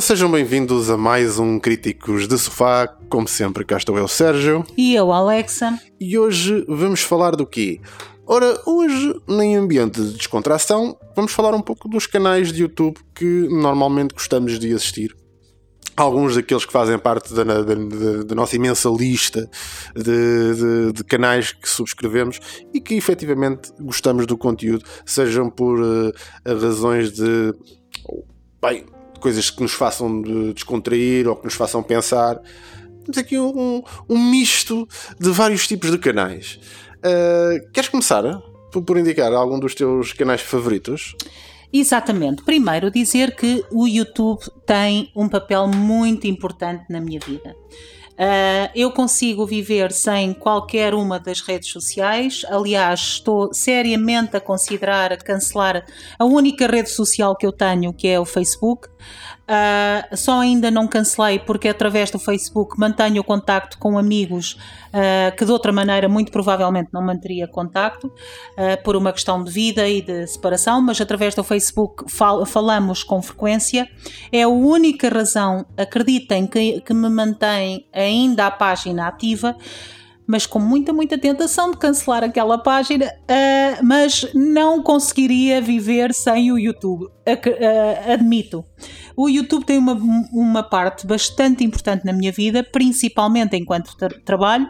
Ora, sejam bem-vindos a mais um Críticos de Sofá. Como sempre, cá estou eu, Sérgio. E eu, Alexa? E hoje vamos falar do quê? Ora, hoje, em ambiente de descontração, vamos falar um pouco dos canais de YouTube que normalmente gostamos de assistir. Alguns daqueles que fazem parte da, da- da- da nossa imensa lista de, de- de canais que subscrevemos e que efetivamente gostamos do conteúdo, sejam por eh, razões de bem, coisas que nos façam de- descontrair ou que nos façam pensar. Temos aqui um, um misto de vários tipos de canais. Uh, queres começar por, por indicar algum dos teus canais favoritos? Exatamente. Primeiro, dizer que o YouTube tem um papel muito importante na minha vida. Ah, eu consigo viver sem qualquer uma das redes sociais. Aliás, estou seriamente a considerar cancelar a única rede social que eu tenho, que é o Facebook. Ah, só ainda não cancelei porque através do Facebook mantenho o contacto com amigos ah, que de outra maneira muito provavelmente não manteria contacto ah, por uma questão de vida e de separação, mas através do Facebook fal- falamos com frequência. É a única razão, acreditem, que, que me mantém ainda a página ativa mas com muita, muita tentação de cancelar aquela página, ah, mas não conseguiria viver sem o YouTube, ah, admito. O YouTube tem uma, uma parte bastante importante na minha vida, principalmente enquanto tra- trabalho.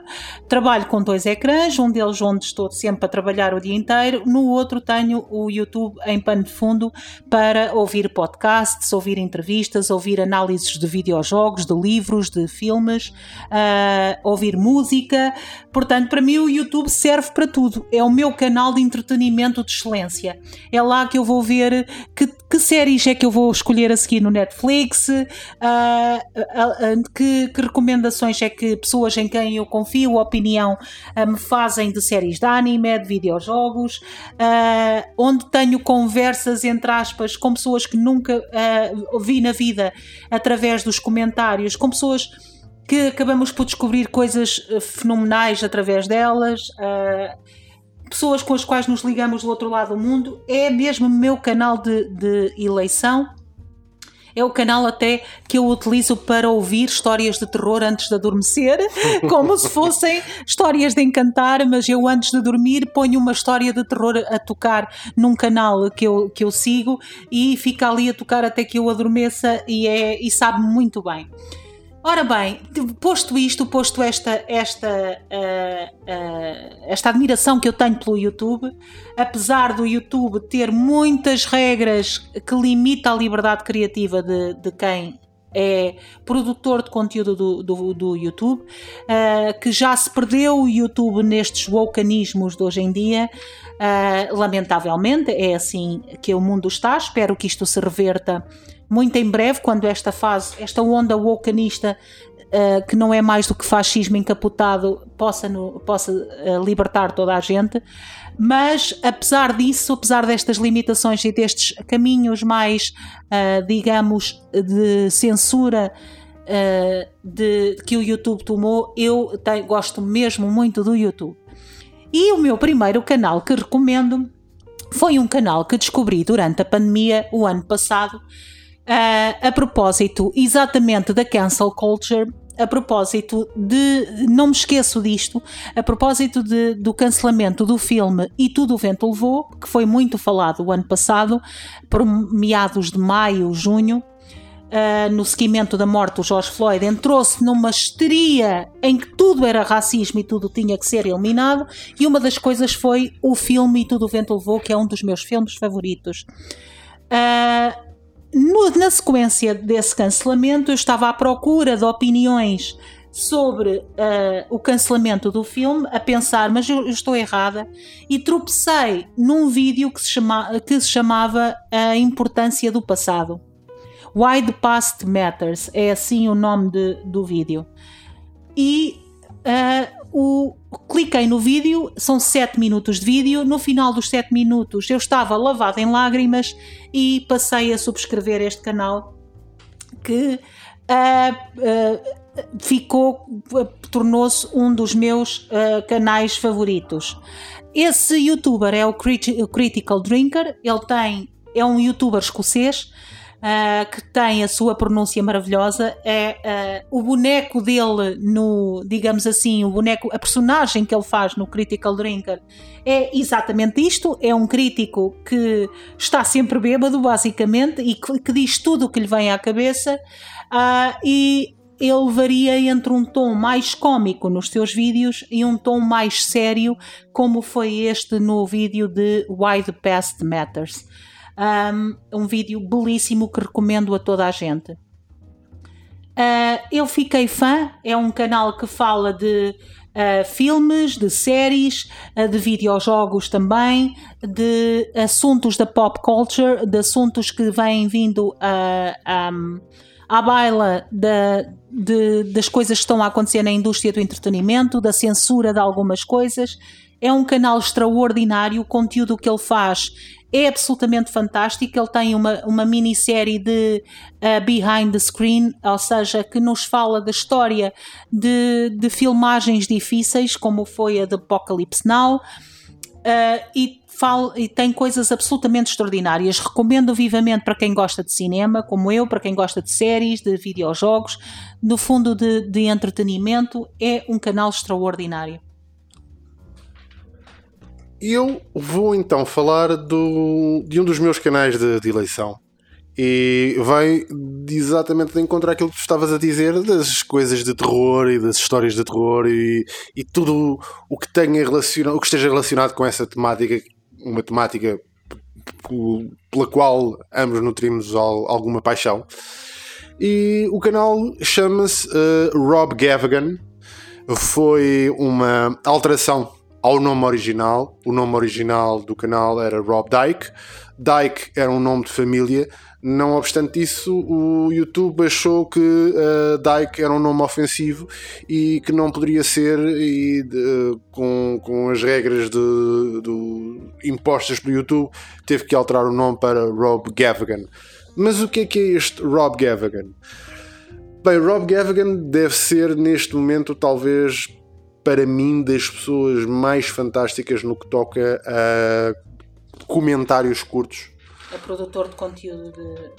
Trabalho com dois ecrãs, um deles onde estou sempre a trabalhar o dia inteiro, no outro tenho o YouTube em pano de fundo para ouvir podcasts, ouvir entrevistas, ouvir análises de videojogos, de livros, de filmes, ah, ouvir música. Portanto, para mim o YouTube serve para tudo. É o meu canal de entretenimento de excelência. É lá que eu vou ver que, que séries é que eu vou escolher a seguir no Netflix, ah, ah, ah, que, que recomendações é que pessoas em quem eu confio, opinião, ah, me fazem de séries de anime, de videojogos, ah, onde tenho conversas, entre aspas, com pessoas que nunca ah, vi na vida através dos comentários, com pessoas que acabamos por descobrir coisas eh, fenomenais através delas, ah, pessoas com as quais nos ligamos do outro lado do mundo. É mesmo o meu canal de, de eleição. É o canal até que eu utilizo para ouvir histórias de terror antes de adormecer, como se fossem histórias de encantar, mas eu antes de dormir ponho uma história de terror a tocar num canal que eu, que eu sigo e fica ali a tocar até que eu adormeça e, é, e sabe muito bem. Ora bem, posto isto, posto esta, esta, ah, ah, esta admiração que eu tenho pelo YouTube, apesar do YouTube ter muitas regras que limitam a liberdade criativa de, de quem é produtor de conteúdo do, do, do YouTube, ah, que já se perdeu o YouTube nestes wokeanismos de hoje em dia. Lamentavelmente, é assim que o mundo está. Espero que isto se reverta muito em breve, quando esta fase, esta onda wokanista, uh, que não é mais do que fascismo encapotado, possa, no- possa uh, libertar toda a gente. Mas, apesar disso, apesar destas limitações e destes caminhos mais, uh, digamos, de censura de, que o YouTube tomou, eu gosto mesmo muito do YouTube. E o meu primeiro canal que recomendo foi um canal que descobri durante a pandemia, o ano passado, ah, a propósito exatamente da cancel culture, a propósito de. Não me esqueço disto, a propósito de- do cancelamento do filme E Tudo o Vento Levou, que foi muito falado o ano passado, por meados de maio, junho. ah, no seguimento da morte do George Floyd, entrou-se numa histeria em que tudo era racismo e tudo tinha que ser eliminado, e uma das coisas foi o filme E Tudo o Vento Levou, que é um dos meus filmes favoritos. Ah, no- na sequência desse cancelamento, eu estava à procura de opiniões sobre uh, o cancelamento do filme, a pensar, mas eu, eu, estou errada, e tropecei num vídeo que se, chama, que se chamava A Importância do Passado. Why the Past Matters, é assim o nome de, do vídeo. E uh, o, cliquei no vídeo, são 7 minutos de vídeo. No final dos 7 minutos eu estava lavada em lágrimas e passei a subscrever este canal que uh, uh, ficou, tornou-se um dos meus uh, canais favoritos. Esse youtuber é o Critical Drinker, ele tem, é um youtuber escocês uh, que tem a sua pronúncia maravilhosa, é uh, o boneco dele no, digamos assim, o boneco, a personagem que ele faz no Critical Drinker é exatamente isto, é um crítico que está sempre bêbado, basicamente, e que, que diz tudo o que lhe vem à cabeça, uh, e ele varia entre um tom mais cômico nos seus vídeos e um tom mais sério, como foi este no vídeo de Why the Past Matters um, um vídeo belíssimo que recomendo a toda a gente. Uh, eu fiquei fã, é um canal que fala de uh, filmes, de séries, uh, de videojogos também, de assuntos da pop culture, de assuntos que vêm vindo a. Um, à baila da, de, das coisas que estão a acontecer na indústria do entretenimento, da censura de algumas coisas. É um canal extraordinário, o conteúdo que ele faz é absolutamente fantástico. Ele tem uma, uma minissérie de uh, behind the screen, ou seja, que nos fala da história de, de filmagens difíceis, como foi a de Apocalypse Now, uh, e, fala, e tem coisas absolutamente extraordinárias. Recomendo vivamente para quem gosta de cinema, como eu, para quem gosta de séries, de videojogos, no fundo de, de entretenimento. É um canal extraordinário. Eu vou então falar do, de um dos meus canais de, de eleição. E vai exatamente de encontrar aquilo que tu estavas a dizer das coisas de terror e das histórias de terror e, e tudo o que tenha relacionado, o que esteja relacionado com essa temática, uma temática pela qual ambos nutrimos alguma paixão. E o canal chama-se uh, Rob Gavagan. Foi uma alteração ao nome original. O nome original do canal era Rob Dyke. Dyke era um nome de família. Não obstante isso, o YouTube achou que uh, Dyke era um nome ofensivo e que não poderia ser, e com, com as regras de, de, impostas pelo YouTube, teve que alterar o nome para Rob Gavagan. Mas o que é que é este Rob Gavagan? Bem, Rob Gavagan deve ser neste momento talvez para mim, das pessoas mais fantásticas no que toca a comentários curtos. É produtor de conteúdo de.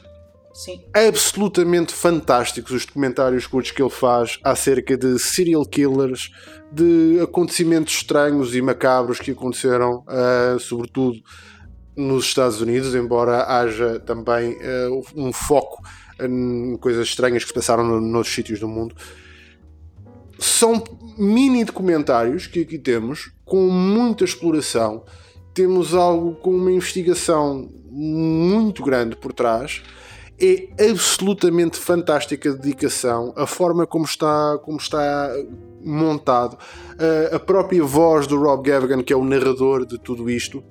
Sim. Absolutamente fantásticos os documentários curtos que ele faz acerca de serial killers, de acontecimentos estranhos e macabros que aconteceram, uh, sobretudo nos Estados Unidos, embora haja também uh, um foco em coisas estranhas que se passaram nos sítios do mundo são mini documentários que aqui temos, com muita exploração. Temos algo com uma investigação muito grande por trás. É absolutamente fantástica a dedicação, a forma como está, como está montado, a própria voz do Rob Gavagan, que é o narrador de tudo isto,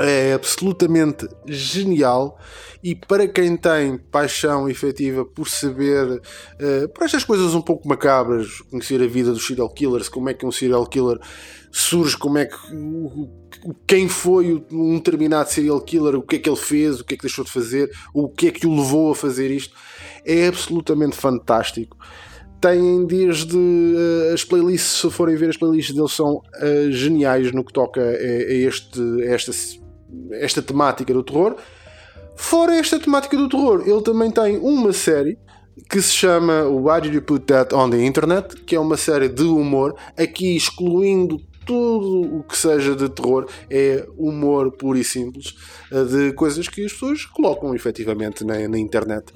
é absolutamente genial e para quem tem paixão efetiva por saber uh, por estas coisas um pouco macabras, conhecer a vida dos serial killers, como é que um serial killer surge, como é que quem foi um determinado serial killer, o que é que ele fez, o que é que deixou de fazer, o que é que o levou a fazer isto, é absolutamente fantástico. Têm desde uh, as playlists, se forem ver as playlists deles, são uh, geniais no que toca a, a, este, a esta esta temática do terror. Fora esta temática do terror, ele também tem uma série que se chama Why Did You Put That on the Internet, que é uma série de humor, aqui excluindo tudo o que seja de terror, é humor puro e simples, eh, de coisas que as pessoas colocam efetivamente na, na internet.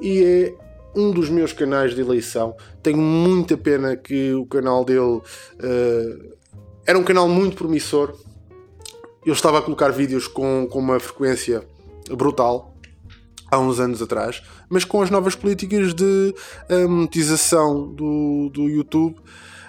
E é um dos meus canais de eleição. Tenho muita pena que o canal dele uh, era um canal muito promissor, eu estava a colocar vídeos com, com uma frequência brutal. há uns anos atrás, mas com as novas políticas de uh, monetização do, do YouTube.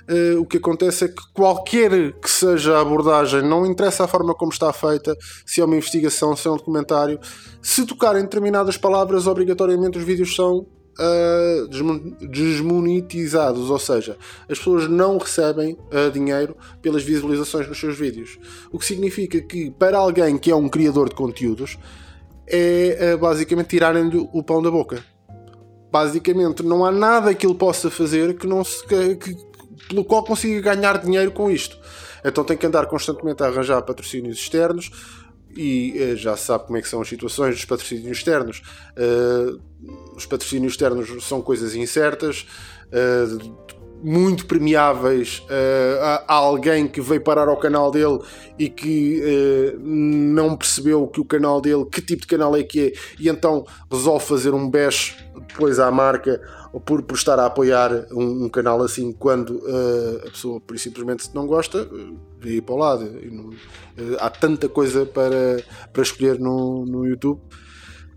Uh, o que acontece é que qualquer que seja a abordagem, não interessa a forma como está feita, se é uma investigação, se é um documentário, se tocarem determinadas palavras, obrigatoriamente os vídeos são uh, desmonetizados, ou seja, as pessoas não recebem uh, dinheiro pelas visualizações nos seus vídeos. O que significa que, para alguém que é um criador de conteúdos, é uh, basicamente tirarem-lhe o pão da boca. Basicamente, não há nada que ele possa fazer que não se, que, que pelo qual consiga ganhar dinheiro com isto. Então tem que andar constantemente a arranjar patrocínios externos e uh, já se sabe como é que são as situações dos patrocínios externos. Uh, os patrocínios externos são coisas incertas, uh, muito premiáveis uh, a alguém que veio parar ao canal dele e que uh, não percebeu que o canal dele, que tipo de canal é que é, e então resolve fazer um bash depois à marca por, por estar a apoiar um, um canal assim quando uh, a pessoa por simplesmente não gosta, vê ir para o lado. Não, há tanta coisa para, para escolher no, no YouTube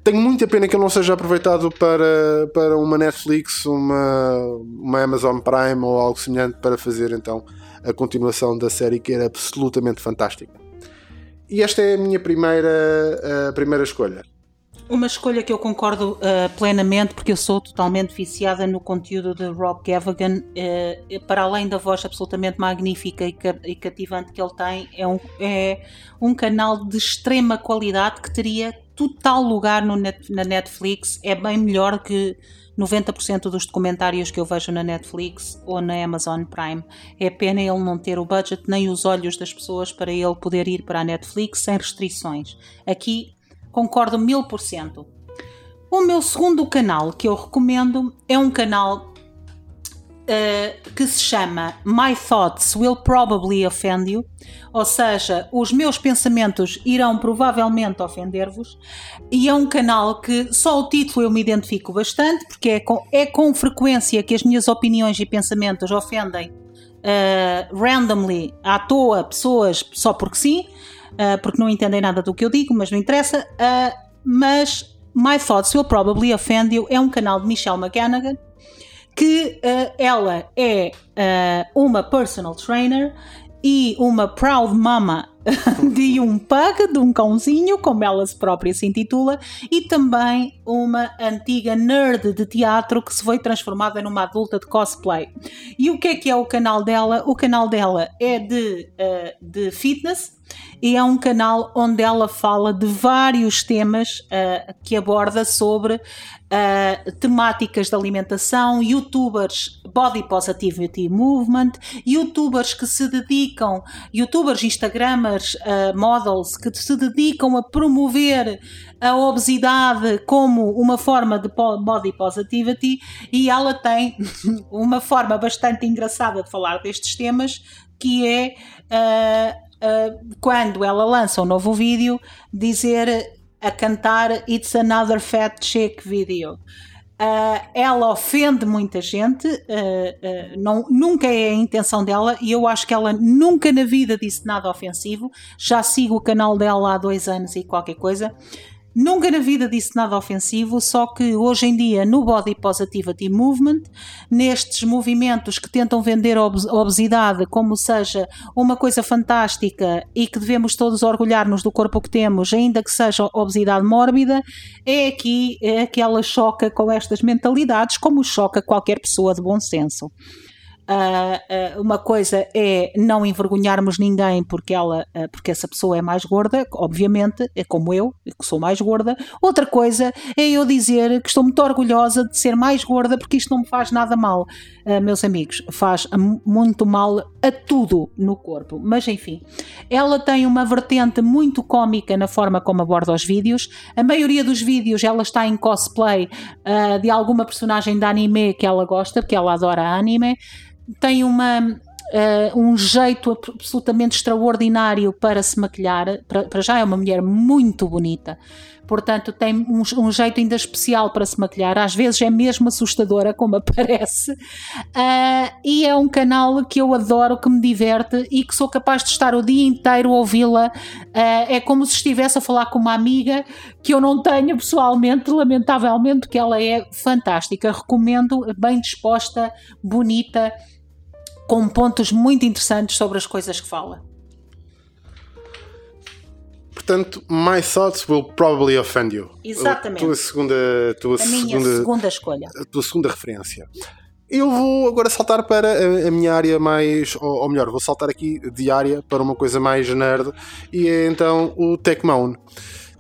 tenho muita pena que ele não seja aproveitado para, para uma Netflix, uma, uma Amazon Prime ou algo semelhante para fazer então a continuação da série que era absolutamente fantástica. E esta é a minha primeira, a primeira escolha. Uma escolha que eu concordo uh, plenamente, porque eu sou totalmente viciada no conteúdo de Rob Gavagan. Uh, para além da voz absolutamente magnífica e, e cativante que ele tem, é um, é um canal de extrema qualidade que teria total lugar net, na Netflix. É bem melhor que 90% dos documentários que eu vejo na Netflix ou na Amazon Prime. É pena ele não ter o budget nem os olhos das pessoas para ele poder ir para a Netflix sem restrições. Aqui concordo mil por cento. O meu segundo canal que eu recomendo é um canal uh, que se chama My Thoughts Will Probably Offend You, ou seja, os meus pensamentos irão provavelmente ofender-vos, e é um canal que só o título eu me identifico bastante, porque é com, é com frequência que as minhas opiniões e pensamentos ofendem uh, randomly, à toa, pessoas só porque sim, uh, porque não entendem nada do que eu digo, mas não interessa. mas My Thoughts Will Probably Offend You é um canal de Michelle McGanaghan que uh, ela é uh, uma personal trainer e uma proud mama de um pug, de um cãozinho, como ela se própria se intitula, e também uma antiga nerd de teatro que se foi transformada numa adulta de cosplay. E o que é que é o canal dela? O canal dela é de, uh, de fitness e é um canal onde ela fala de vários temas uh, que aborda sobre uh, temáticas de alimentação, youtubers body positivity movement, youtubers que se dedicam, youtubers, instagramers, uh, models que se dedicam a promover a obesidade como uma forma de body positivity. E ela tem uma forma bastante engraçada de falar destes temas que é uh, quando ela lança um novo vídeo, dizer a cantar It's Another Fat Chick Video. Uh, ela ofende muita gente, uh, uh, não, nunca é a intenção dela e eu acho que ela nunca na vida disse nada ofensivo. Já sigo o canal dela há dois anos e qualquer coisa. Nunca na vida disse nada ofensivo, só que hoje em dia no Body Positivity Movement, nestes movimentos que tentam vender a obesidade como seja uma coisa fantástica e que devemos todos orgulhar-nos do corpo que temos, ainda que seja obesidade mórbida, é aqui é que ela choca com estas mentalidades, como choca qualquer pessoa de bom senso. Uh, uh, uma coisa é não envergonharmos ninguém porque ela, uh, porque essa pessoa é mais gorda, obviamente, é como eu, que sou mais gorda. Outra coisa é eu dizer que estou muito orgulhosa de ser mais gorda porque isto não me faz nada mal, meus amigos, faz muito mal a tudo no corpo. Mas enfim, ela tem uma vertente muito cómica na forma como aborda os vídeos. A maioria dos vídeos ela está em cosplay de alguma personagem de anime que ela gosta, porque ela adora anime tem uma uh, um jeito absolutamente extraordinário para se maquilhar. Para, para já é uma mulher muito bonita portanto tem um, um, jeito ainda especial para se maquilhar, às vezes é mesmo assustadora, como aparece, uh, e é um canal que eu adoro, que me diverte e que sou capaz de estar o dia inteiro a ouvi-la. Uh, é como se estivesse a falar com uma amiga que eu não tenho pessoalmente, lamentavelmente, porque ela é fantástica. Recomendo, bem disposta, bonita, com pontos muito interessantes sobre as coisas que fala. Portanto, My Thoughts Will Probably Offend You. Exatamente. A tua segunda, tua a segunda, segunda escolha. A tua segunda referência. Eu vou agora saltar para a, minha área mais. Ou, melhor, vou saltar aqui de área para uma coisa mais nerd e é então o Tecmon.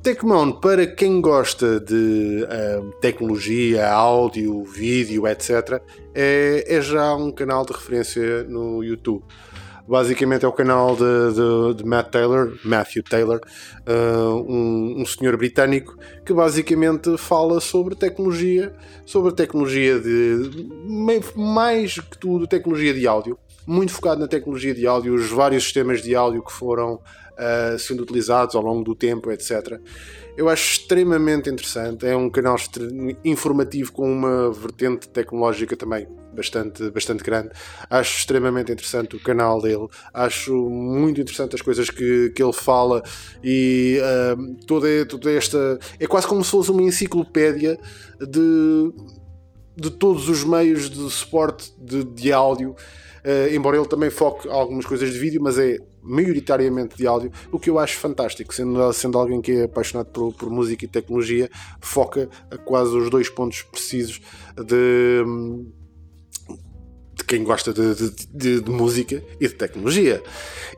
Tecmon, para quem gosta de uh, tecnologia, áudio, vídeo, etc., é, é já um canal de referência no YouTube. Basicamente é o canal de, de, de Matt Taylor, Matthew Taylor, uh, um, um senhor britânico que basicamente fala sobre tecnologia, sobre tecnologia de mais que tudo tecnologia de áudio, muito focado na tecnologia de áudio, os vários sistemas de áudio que foram uh, sendo utilizados ao longo do tempo, etc. Eu acho extremamente interessante. É um canal informativo com uma vertente tecnológica também bastante, bastante grande. Acho extremamente interessante o canal dele. Acho muito interessante as coisas que, que ele fala e uh, toda, toda esta. É quase como se fosse uma enciclopédia de, de todos os meios de suporte de, de áudio. Uh, embora ele também foque algumas coisas de vídeo, mas é maioritariamente de áudio, o que eu acho fantástico, sendo, sendo alguém que é apaixonado por, por música e tecnologia, foca a quase os dois pontos precisos de de quem gosta de, de, de, de, música e de tecnologia.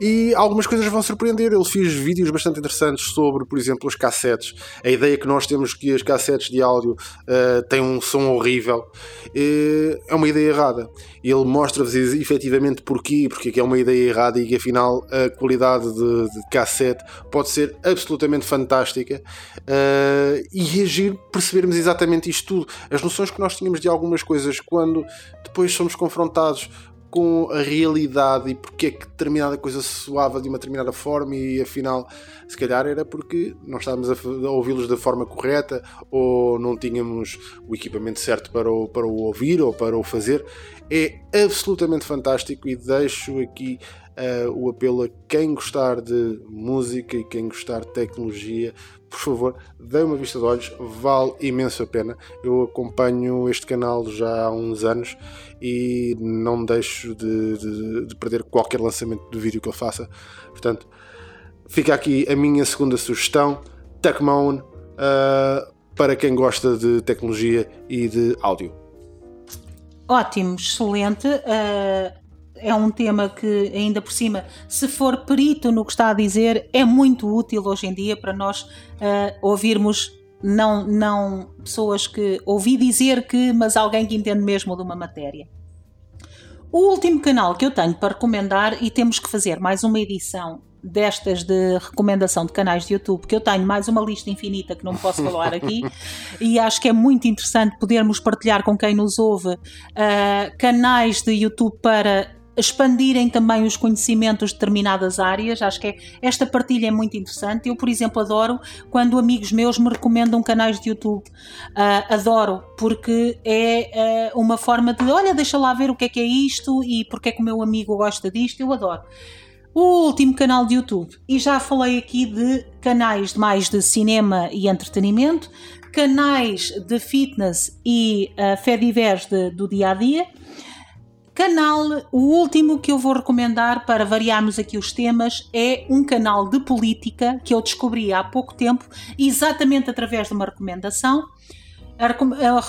E algumas coisas vão surpreender. Ele fez vídeos bastante interessantes sobre, por exemplo, os cassetes. A ideia que nós temos que as cassetes de áudio uh, têm um som horrível uh, é uma ideia errada. Ele mostra-vos efetivamente porquê, porque é é uma ideia errada e que afinal a qualidade de, de cassete pode ser absolutamente fantástica uh, e reagir, percebermos exatamente isto tudo. As noções que nós tínhamos de algumas coisas quando depois somos confrontados confrontados com a realidade e porque é que determinada coisa soava de uma determinada forma e afinal se calhar era porque não estávamos a, ouvi-los da forma correta ou não tínhamos o equipamento certo para o, para o ouvir ou para o fazer. É absolutamente fantástico e deixo aqui uh, o apelo a quem gostar de música e quem gostar de tecnologia por favor, dê uma vista de olhos, vale imenso a pena. Eu acompanho este canal já há uns anos e não deixo de, de, de perder qualquer lançamento de vídeo que ele faça. Portanto, fica aqui a minha segunda sugestão: Techmoan, uh, para quem gosta de tecnologia e de áudio. Ótimo, excelente. Uh, é um tema que, ainda por cima, se for perito no que está a dizer, é muito útil hoje em dia para nós uh, ouvirmos não, não pessoas que ouvi dizer que, mas alguém que entende mesmo de uma matéria. O último canal que eu tenho para recomendar, e temos que fazer mais uma edição destas de recomendação de canais de YouTube, porque eu tenho mais uma lista infinita que não posso falar aqui, e acho que é muito interessante podermos partilhar com quem nos ouve uh, canais de YouTube para expandirem também os conhecimentos de determinadas áreas. Acho que é, esta partilha é muito interessante. Eu, por exemplo, adoro quando amigos meus me recomendam canais de YouTube. Uh, adoro, porque é uh, uma forma de, olha, deixa lá ver o que é que é isto e porque é que o meu amigo gosta disto. Eu adoro. O último canal de YouTube, e já falei aqui de canais de mais de cinema e entretenimento, canais de fitness e uh, fé divers de, do dia a dia Canal, o último que eu vou recomendar para variarmos aqui os temas é um canal de política que eu descobri há pouco tempo, exatamente através de uma recomendação,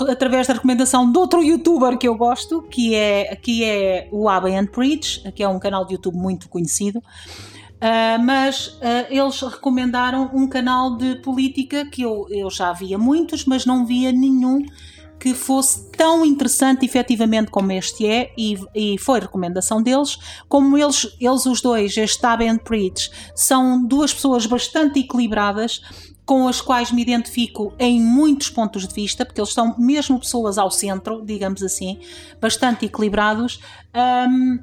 através da recomendação de outro youtuber que eu gosto, que é, que é o Abba and Preach, que é um canal de YouTube muito conhecido. Uh, mas uh, eles recomendaram um canal de política que eu, eu já via muitos, mas não via nenhum que fosse tão interessante efetivamente como este é, e, e foi recomendação deles, como eles, eles os dois, este Tab and Preach, são duas pessoas bastante equilibradas, com as quais me identifico em muitos pontos de vista, porque eles são mesmo pessoas ao centro, digamos assim, bastante equilibrados. Um,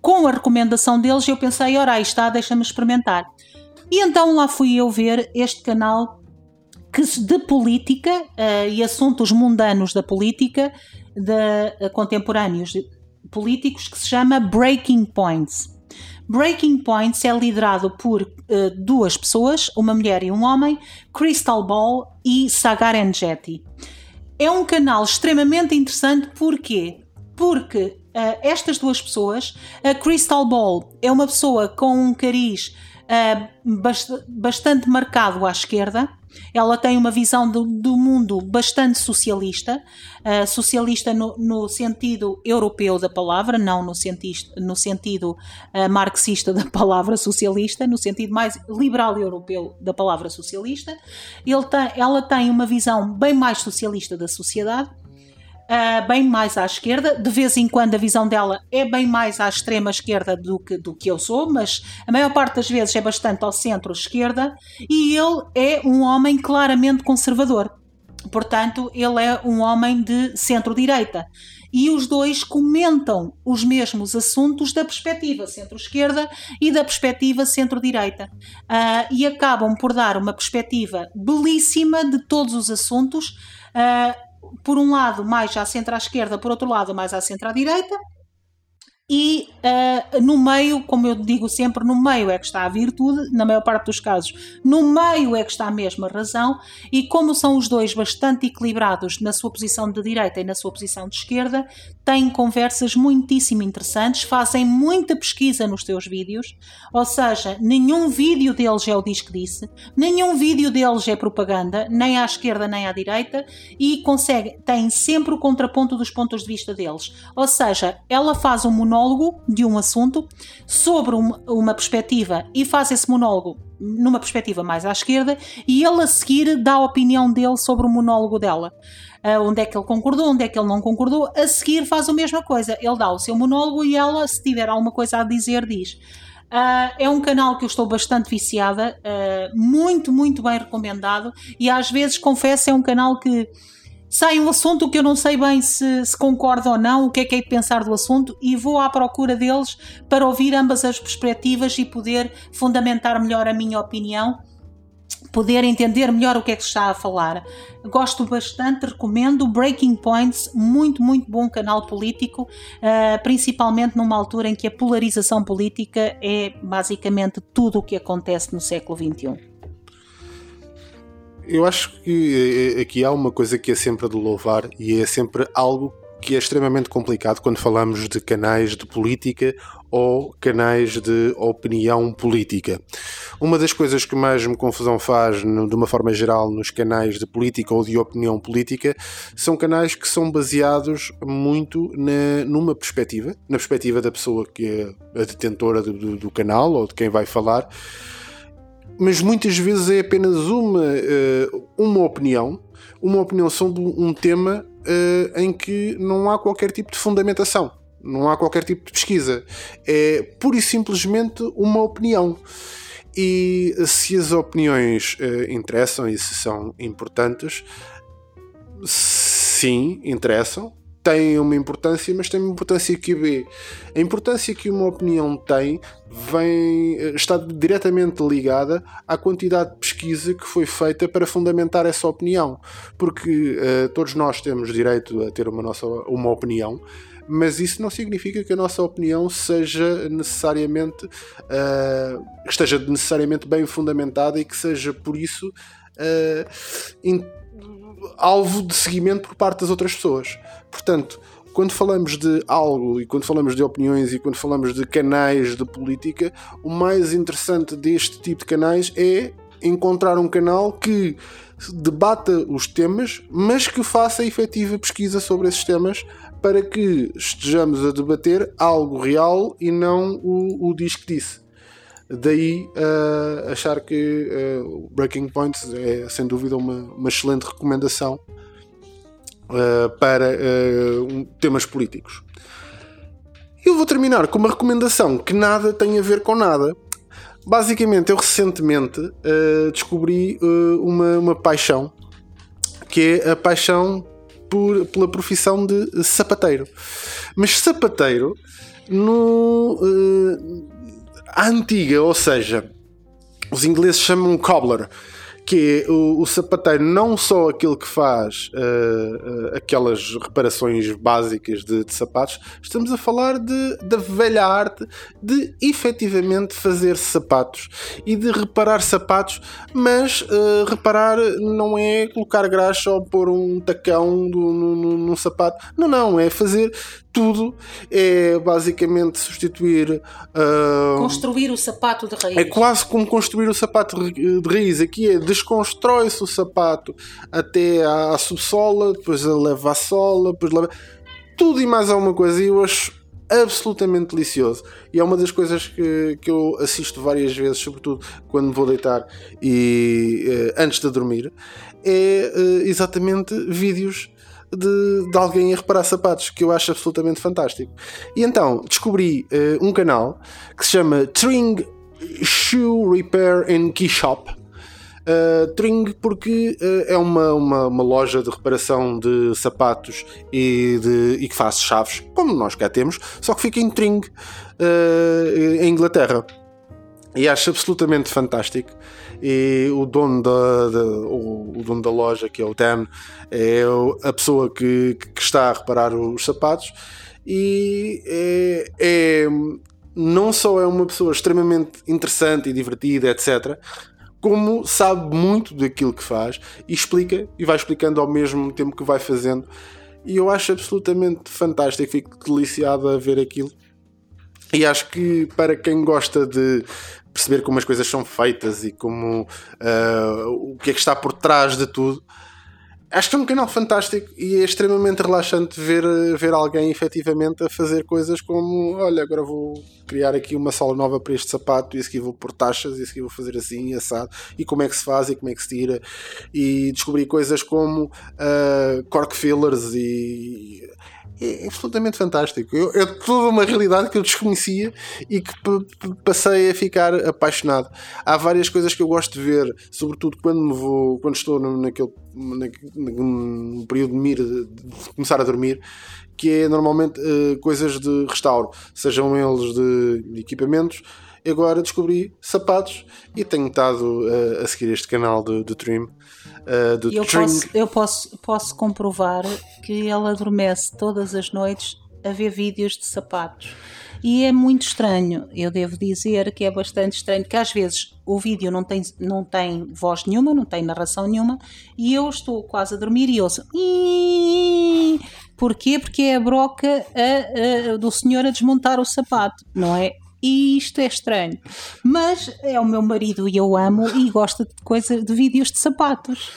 com a recomendação deles, eu pensei, ora, aí está, deixa-me experimentar. E então lá fui eu ver este canal que de política uh, e assuntos mundanos da política de uh, contemporâneos políticos que se chama Breaking Points. Breaking Points é liderado por uh, duas pessoas, uma mulher e um homem, Crystal Ball e Sagar Enjeti. É um canal extremamente interessante porquê? Porque uh, estas duas pessoas, a Crystal Ball é uma pessoa com um cariz uh, bastante marcado à esquerda, ela tem uma visão do, do mundo bastante socialista, uh, socialista no, no, sentido europeu da palavra, não no, senti no sentido uh, marxista da palavra socialista, no sentido mais liberal europeu da palavra socialista. Tem, ela tem uma visão bem mais socialista da sociedade uh, bem mais à esquerda. De vez em quando a visão dela é bem mais à extrema esquerda do que, do que eu sou, mas a maior parte das vezes é bastante ao centro-esquerda. E ele é um homem claramente conservador. Portanto, ele é um homem de centro-direita. E os dois comentam os mesmos assuntos da perspectiva centro-esquerda e da perspectiva centro-direita. Uh, e acabam por dar uma perspectiva belíssima de todos os assuntos. Uh, por um lado mais à centro-esquerda, por outro lado mais à centro-direita, e uh, no meio, como eu digo sempre, no meio é que está a virtude, na maior parte dos casos, no meio é que está a mesma razão, e como são os dois bastante equilibrados na sua posição de direita e na sua posição de esquerda, têm conversas muitíssimo interessantes, fazem muita pesquisa nos seus vídeos, ou seja, nenhum vídeo deles é o que disse, nenhum vídeo deles é propaganda, nem à esquerda nem à direita, e consegue, têm sempre o contraponto dos pontos de vista deles. Ou seja, ela faz um monólogo monólogo de um assunto sobre uma, uma perspectiva e faz esse monólogo numa perspectiva mais à esquerda e ele a seguir dá a opinião dele sobre o monólogo dela. Uh, onde é que ele concordou, onde é que ele não concordou, a seguir faz a mesma coisa. Ele dá o seu monólogo e ela, se tiver alguma coisa a dizer, diz. Uh, é um canal que eu estou bastante viciada, uh, muito, muito bem recomendado e às vezes confesso é um canal que sai um assunto que eu não sei bem se, se concordo ou não, o que é que é de pensar do assunto, e vou à procura deles para ouvir ambas as perspectivas e poder fundamentar melhor a minha opinião, poder entender melhor o que é que se está a falar. Gosto bastante, recomendo Breaking Points, muito, muito bom canal político, uh, principalmente numa altura em que a polarização política é basicamente tudo o que acontece no século XXI. Eu acho que eh, aqui há uma coisa que é sempre de louvar e é sempre algo que é extremamente complicado quando falamos de canais de política ou canais de opinião política. Uma das coisas que mais me confusão faz, de uma forma geral, nos canais de política ou de opinião política, são canais que são baseados muito na, numa perspectiva, na perspectiva da pessoa que é a detentora do, do, do canal ou de quem vai falar mas muitas vezes é apenas uma, uh, uma opinião, uma opinião sobre um tema uh, em que não há qualquer tipo de fundamentação, não há qualquer tipo de pesquisa. É pura e simplesmente uma opinião. E se as opiniões uh, interessam e se são importantes, sim, interessam, têm uma importância, mas têm uma importância que vê. A importância que uma opinião tem vem, está diretamente ligada à quantidade de pesquisa que foi feita para fundamentar essa opinião. Porque uh, todos nós temos direito a ter uma, nossa, uma opinião, mas isso não significa que a nossa opinião seja necessariamente uh, esteja necessariamente bem fundamentada e que seja por isso uh, alvo de seguimento por parte das outras pessoas. Portanto, quando falamos de algo e quando falamos de opiniões e quando falamos de canais de política, o mais interessante deste tipo de canais é encontrar um canal que debata os temas, mas que faça efetiva pesquisa sobre esses temas para que estejamos a debater algo real e não o, o diz que disse. Daí uh, achar que uh, Breaking Points é sem dúvida uma, uma excelente recomendação uh, para um, temas políticos. Eu vou terminar com uma recomendação que nada tem a ver com nada. Basicamente, eu recentemente descobri uma, uma paixão que é a paixão por, pela profissão de sapateiro. Mas sapateiro no uh, antiga, ou seja, os ingleses chamam cobbler, que é o, o sapateiro não só aquele que faz uh, uh, aquelas reparações básicas de, de, sapatos, estamos a falar de, da velha arte de efetivamente fazer sapatos e de reparar sapatos, mas uh, reparar não é colocar graxa ou pôr um tacão num sapato, não, não, é fazer tudo é basicamente substituir. Uh, construir o sapato de raiz. É quase como construir o sapato de raiz. Aqui é desconstrói-se o sapato até à, à subsola, depois leva à sola, depois leva. Tudo e mais alguma coisa. E eu acho absolutamente delicioso. E é uma das coisas que, que eu assisto várias vezes, sobretudo quando vou deitar e uh, antes de dormir, é uh, exatamente vídeos de, de, alguém a reparar sapatos, que eu acho absolutamente fantástico. E então descobri uh, um canal que se chama Tring Shoe Repair and Key Shop. Uh, Tring porque uh, é uma, uma, uma, loja de reparação de sapatos e, de, e que faz chaves, como nós cá temos, só que fica em Tring, uh, em Inglaterra. E acho absolutamente fantástico e o dono da, o, o, dono da loja, que é o Dan, é a pessoa que, que está a reparar os sapatos e é, é, não só é uma pessoa extremamente interessante e divertida, etc., como sabe muito daquilo que faz e explica e vai explicando ao mesmo tempo que vai fazendo. E eu acho absolutamente fantástico, fico deliciado a ver aquilo. E acho que para quem gosta de perceber como as coisas são feitas e como uh, o que é que está por trás de tudo. Acho que é um canal fantástico e é extremamente relaxante ver, ver alguém efetivamente a fazer coisas como: olha, agora vou criar aqui uma sola nova para este sapato, e isso aqui vou pôr taxas, e isso aqui vou fazer assim, assado, e como é que se faz e como é que se tira, e descobrir coisas como uh, cork fillers e é absolutamente fantástico. Eu, é toda uma realidade que eu desconhecia e que passei a ficar apaixonado. Há várias coisas que eu gosto de ver, sobretudo quando me vou, quando estou naquele, naquele período de, mir, de começar a dormir, que é normalmente uh, coisas de restauro, sejam eles de equipamentos. Agora descobri sapatos e tenho estado uh, a seguir este canal de Trim uh, do eu Posso, eu posso, posso comprovar que ela adormece todas as noites a ver vídeos de sapatos. E é muito estranho, eu devo dizer que é bastante estranho, que às vezes o vídeo não tem, não tem voz nenhuma, não tem narração nenhuma, e eu estou quase a dormir e ouço. Porquê? Porque é a broca a, a, do senhor a desmontar o sapato, não é? E isto é estranho. Mas é o meu marido e eu amo e gosta de coisas de vídeos de sapatos.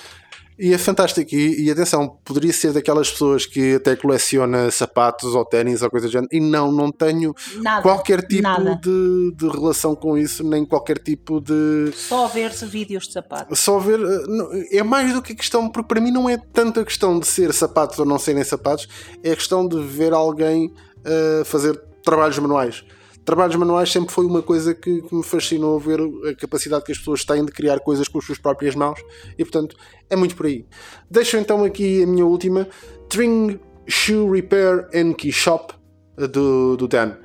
E é fantástico. E, e, atenção, poderia ser daquelas pessoas que até coleciona sapatos ou ténis ou coisa do género. E não, não tenho nada, qualquer tipo de, de, relação com isso, nem qualquer tipo de. Só ver vídeos de sapatos. Só ver. Eh, é mais do que a questão, porque para mim não é tanto a questão de ser sapatos ou não serem sapatos, é a questão de ver alguém uh, fazer trabalhos manuais trabalhos manuais sempre foi uma coisa que, que, me fascinou ver a capacidade que as pessoas têm de criar coisas com as suas próprias mãos e portanto é muito por aí. Deixo então aqui a minha última Tring Shoe Repair and Key Shop do, do Dan.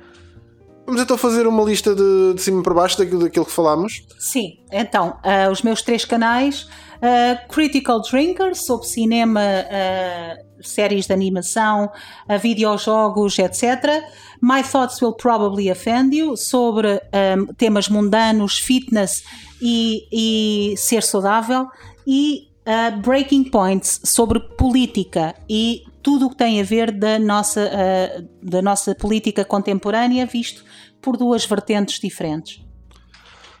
Vamos então fazer uma lista de, de cima para baixo daquilo, daquilo que falámos. Sim, então uh, os meus três canais uh, Critical Drinker sobre cinema, uh, séries de animação, videojogos, etc. My Thoughts Will Probably Offend You, sobre um, temas mundanos, fitness e, e ser saudável, e Breaking Points, sobre política e tudo o que tem a ver da nossa, uh, da nossa política contemporânea, visto por duas vertentes diferentes.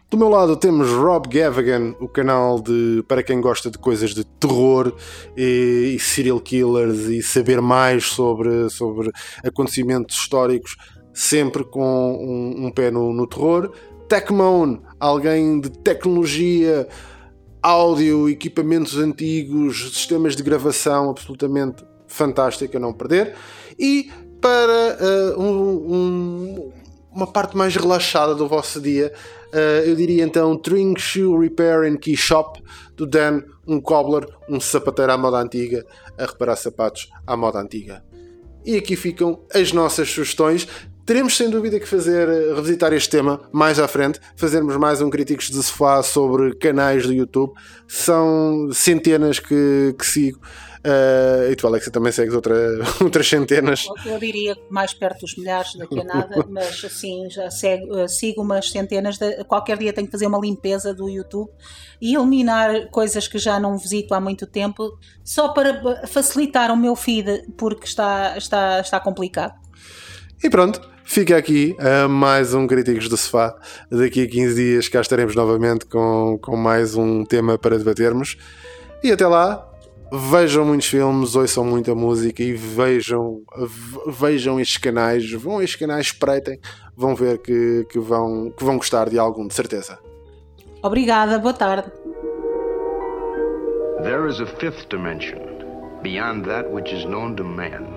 Do meu lado temos Rob Gavagan, o canal de para quem gosta de coisas de terror e, e serial killers e saber mais sobre, sobre acontecimentos históricos, sempre com um, um pé no, no terror. Techmoan, alguém de tecnologia, áudio, equipamentos antigos, sistemas de gravação absolutamente fantástico a não perder. E para uh, um, uma parte mais relaxada do vosso dia, Uh, eu diria então Tring Shoe Repair and Key Shop do Dan, um cobbler, um sapateiro à moda antiga, a reparar sapatos à moda antiga. E aqui ficam as nossas sugestões. Teremos sem dúvida que fazer, revisitar este tema mais à frente, fazermos mais um Críticos de Sofá sobre canais do YouTube. São centenas que, que sigo. Uh, e tu, Alexa, também segues outra, outras centenas. Eu diria mais perto dos milhares daqui a nada, mas assim, já sigo, eh, sigo umas centenas. De, qualquer dia tenho que fazer uma limpeza do YouTube e eliminar coisas que já não visito há muito tempo, só para facilitar o meu feed, porque está, está, está complicado. E pronto, fica aqui uh, mais um Críticos do Sofá. Daqui a 15 dias cá estaremos novamente com, com mais um tema para debatermos. E até lá, vejam muitos filmes, ouçam muita música e vejam, vejam estes canais, vão a estes canais, espreitem, vão ver que, que, vão, que vão gostar de algum, de certeza. Obrigada, boa tarde. There is a fifth dimension, beyond that which is known to man.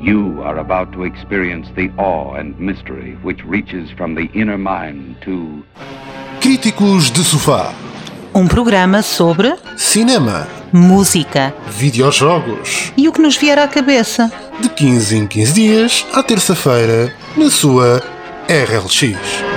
You are about to experience the awe and mystery which reaches from the inner mind to. Críticos de Sofá. Um programa sobre cinema, música, videojogos e o que nos vier à cabeça. De 15 em 15 dias, à terça-feira, na sua RLX.